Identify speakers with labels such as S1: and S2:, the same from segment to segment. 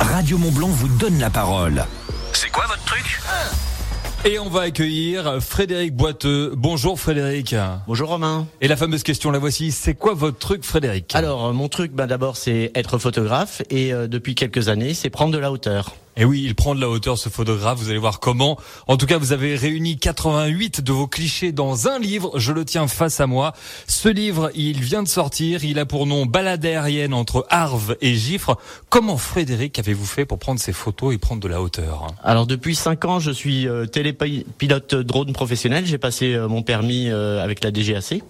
S1: Radio Montblanc vous donne la parole.
S2: C'est quoi votre truc?
S3: Et on va accueillir Frédéric Boiteux. Bonjour Frédéric.
S4: Bonjour Romain.
S3: Et la fameuse question, la voici. C'est quoi votre truc Frédéric?
S4: Alors, mon truc, ben, d'abord, c'est être photographe et euh, depuis quelques années, c'est prendre de la hauteur.
S3: Et oui, il prend de la hauteur ce photographe, vous allez voir comment. En tout cas, vous avez réuni 88 de vos clichés dans un livre, je le tiens face à moi. Ce livre, il vient de sortir, il a pour nom Balade aérienne entre Arve et Gifre. Comment Frédéric avez-vous fait pour prendre ces photos et prendre de la hauteur
S4: Alors, depuis 5 ans, je suis euh, télépilote drone professionnel. J'ai passé euh, mon permis euh, avec la DGAC.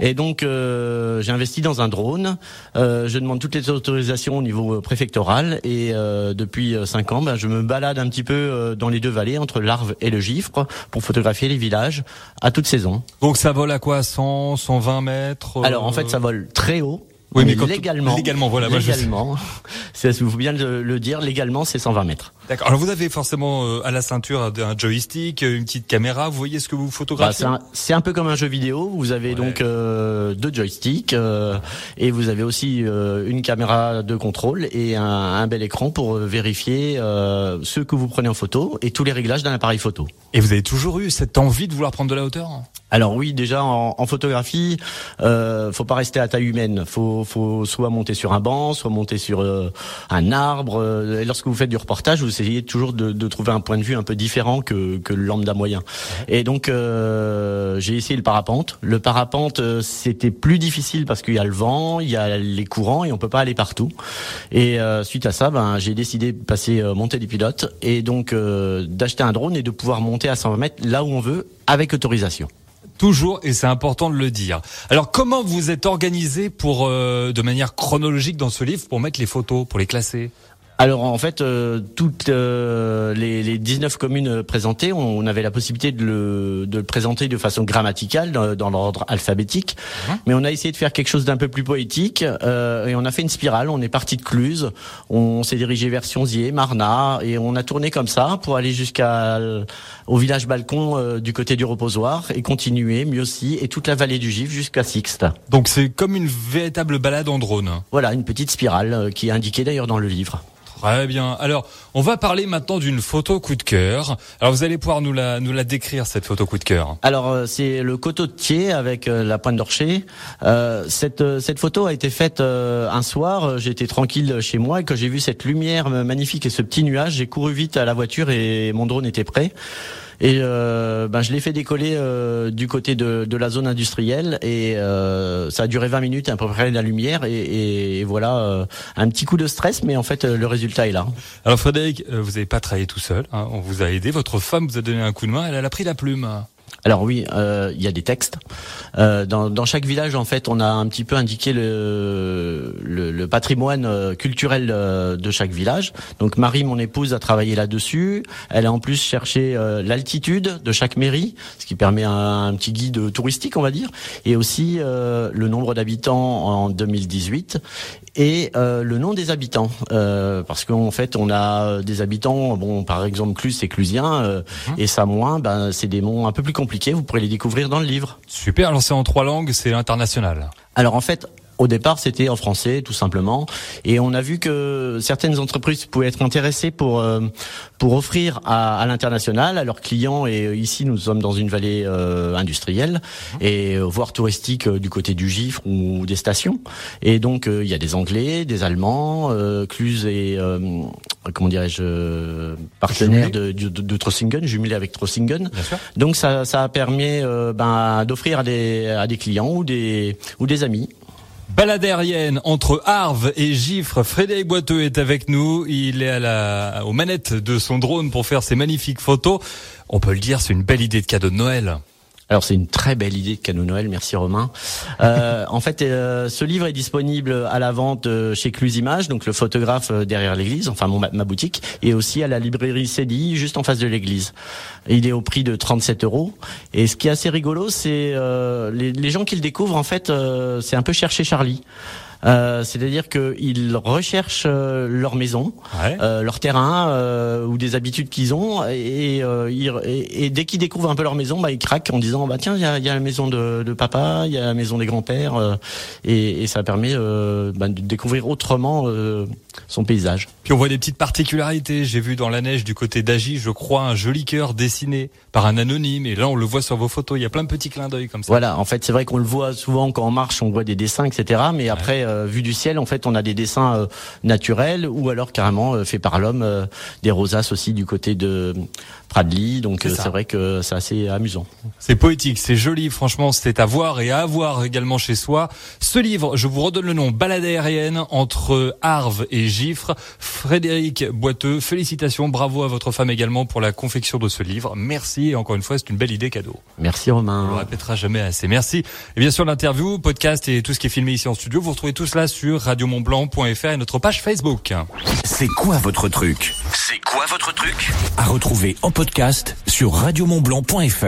S4: Et donc, euh, j'ai investi dans un drone. Euh, je demande toutes les autorisations au niveau préfectoral. Et depuis 5 ben, je me balade un petit peu euh, dans les deux vallées, entre l'Arve et le Gifre, pour photographier les villages à toute saison.
S3: Donc ça vole à quoi? 100, 120 mètres
S4: Alors en fait, ça vole très haut.
S3: Oui,
S4: mais, légalement,
S3: légalement, voilà,
S4: légalement, c'est faut bien le, le, dire, légalement, c'est 120 mètres.
S3: D'accord. Alors vous avez forcément euh, à la ceinture un joystick, une petite caméra. Vous voyez ce que vous photographiez
S4: bah, C'est un, un, peu comme un jeu vidéo. Vous avez ouais. donc euh, deux joysticks euh, et vous avez aussi euh, une caméra de contrôle et un, un bel écran pour vérifier euh, ce que vous prenez en photo et tous les réglages d'un appareil photo.
S3: Et vous avez toujours eu cette envie de vouloir prendre de la hauteur
S4: alors oui, déjà en, en photographie, euh, faut pas rester à taille humaine. Faut, faut soit monter sur un banc, soit monter sur euh, un arbre. Et lorsque vous faites du reportage, vous essayez toujours de, trouver un point de vue un peu différent que, le lambda moyen. Et donc euh, j'ai essayé le parapente. Le parapente, euh, c'était plus difficile parce qu'il y a le vent, il y a les courants et on peut pas aller partout. Et euh, suite à ça, ben j'ai décidé de passer monter des pilotes et donc d'acheter un drone et de pouvoir monter à 120 mètres là où on veut avec autorisation.
S3: Toujours, et c'est important de le dire. Alors, comment vous êtes organisé pour, de manière chronologique dans ce livre, pour mettre les photos, pour les classer?
S4: Alors en fait, euh, toutes euh, les, les 19 communes présentées, on, on avait la possibilité de le, de le, présenter de façon grammaticale dans, dans l'ordre alphabétique, mmh. mais on a essayé de faire quelque chose d'un peu plus poétique euh, et on a fait une spirale. On est parti de Cluse, on s'est dirigé vers Sionzier, Marna et on a tourné comme ça pour aller jusqu'à au village Balcon euh, du côté du reposoir et continuer aussi et toute la vallée du Gif jusqu'à Sixte.
S3: Donc c'est comme une véritable balade en drone.
S4: Voilà, une petite spirale euh, qui est indiquée d'ailleurs dans le livre.
S3: Très bien. Alors, on va parler maintenant d'une photo coup de cœur. Alors, vous allez pouvoir nous la, nous la décrire, cette photo coup de cœur.
S4: Alors, euh, c'est le coteau de Thiers avec euh, la pointe d'Orcher. Euh, cette, cette photo a été faite euh, un soir. J'étais tranquille chez moi et quand j'ai vu cette lumière magnifique et ce petit nuage, j'ai couru vite à la voiture et mon drone était prêt. Et euh, ben, je l'ai fait décoller euh, du côté de, de, la zone industrielle et euh, ça a duré 20 minutes à peu près la lumière et, et voilà euh, un petit coup de stress, mais en fait le résultat est là.
S3: Alors Frédéric, vous n'avez pas travaillé tout seul, hein, on vous a aidé, votre femme vous a donné un coup de main, elle a pris la plume.
S4: Alors oui, euh, il y a des textes. Euh, dans, dans, chaque village, en fait, on a un petit peu indiqué le, le, le patrimoine culturel de chaque village. Donc Marie, mon épouse, a travaillé là-dessus. Elle a en plus cherché euh, l'altitude de chaque mairie, ce qui permet un, un, petit guide touristique, on va dire, et aussi euh, le nombre d'habitants en 2018 et euh, le nom des habitants euh, parce qu'en fait on a des habitants bon par exemple Clus c'est Clusien euh, mmh. et Samoin ben c'est des noms un peu plus compliqués vous pourrez les découvrir dans le livre.
S3: Super alors c'est en trois langues c'est international
S4: alors en fait au départ, c'était en français, tout simplement, et on a vu que certaines entreprises pouvaient être intéressées pour euh, pour offrir à, à l'international à leurs clients. Et ici, nous sommes dans une vallée euh, industrielle et euh, voire touristique euh, du côté du Gifre ou des stations. Et donc, il y a des Anglais, des Allemands, Cluse et comment dirais-je partenaire de, de, de, Trossingen, jumelé avec Trossingen. Donc, ça, ça a permis ben, d'offrir à des à des clients ou des ou des amis.
S3: Balade aérienne entre Arve et Gifre. Frédéric Boiteux est avec nous. Il est à la, aux manettes de son drone pour faire ces magnifiques photos. On peut le dire, c'est une belle idée de cadeau de Noël.
S4: Alors c'est une très belle idée de cadeau Noël, merci Romain. Euh, en fait, euh, ce livre est disponible à la vente euh, chez Cluse Images, donc le photographe euh, derrière l'église, enfin mon, ma boutique, et aussi à la librairie CDI, juste en face de l'église. Il est au prix de 37 euros. Et ce qui est assez rigolo, c'est euh, les, les, gens qui le découvrent, en fait, c'est un peu chercher Charlie. Euh, C'est-à-dire qu'ils recherchent euh, leur maison,
S3: Ouais.
S4: euh, leur terrain euh, ou des habitudes qu'ils ont, et, ils- et- et dès qu'ils découvrent un peu leur maison, bah, ils craquent en disant bah tiens il y a, il y a la maison de, de papa, il y a la maison des grands-pères, et, et ça permet bah, de découvrir autrement son paysage.
S3: Puis on voit des petites particularités. J'ai vu dans la neige du côté d'Agy, je crois, un joli cœur dessiné par un anonyme. Et là, on le voit sur vos photos. Il y a plein de petits clins d'œil comme ça.
S4: Voilà, en fait, c'est vrai qu'on le voit souvent quand on marche, on voit des dessins, etc. Mais après, euh, vu du ciel, en fait, on a des dessins euh, naturels ou alors carrément euh, faits par l'homme, des rosaces aussi du côté de Pradly. Donc C'est vrai que c'est assez amusant.
S3: C'est poétique, c'est joli. Franchement, c'est à voir et à avoir également chez soi. Ce livre, je vous redonne le nom, Balade aérienne entre Arves et Gifre. Frédéric Boiteux, félicitations, bravo à votre femme également pour la confection de ce livre. Merci et encore une fois, c'est une belle idée cadeau.
S4: Merci
S3: On le
S4: Romain.
S3: répétera jamais assez. Merci. Et bien sûr, l'interview, podcast et tout ce qui est filmé ici en studio, vous retrouvez tout cela sur radiomontblanc.fr et notre page Facebook.
S1: C'est quoi votre truc? C'est quoi votre truc? À retrouver en podcast sur radiomontblanc.fr.